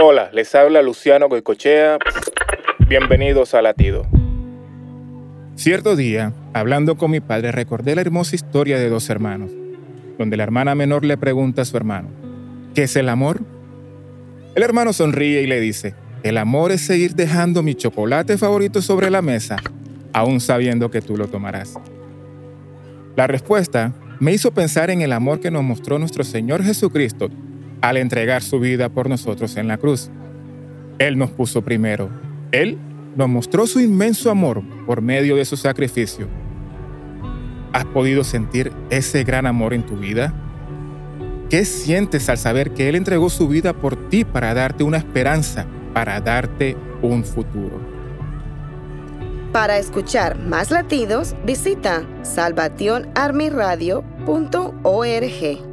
Hola, les habla Luciano Goicochea. Bienvenidos a Latido. Cierto día, hablando con mi padre, recordé la hermosa historia de dos hermanos, donde la hermana menor le pregunta a su hermano, ¿qué es el amor? El hermano sonríe y le dice, el amor es seguir dejando mi chocolate favorito sobre la mesa, aún sabiendo que tú lo tomarás. La respuesta me hizo pensar en el amor que nos mostró nuestro Señor Jesucristo al entregar su vida por nosotros en la cruz. Él nos puso primero. Él nos mostró su inmenso amor por medio de su sacrificio. ¿Has podido sentir ese gran amor en tu vida? ¿Qué sientes al saber que Él entregó su vida por ti para darte una esperanza, para darte un futuro? Para escuchar más latidos, visita salvationarmyradio.org.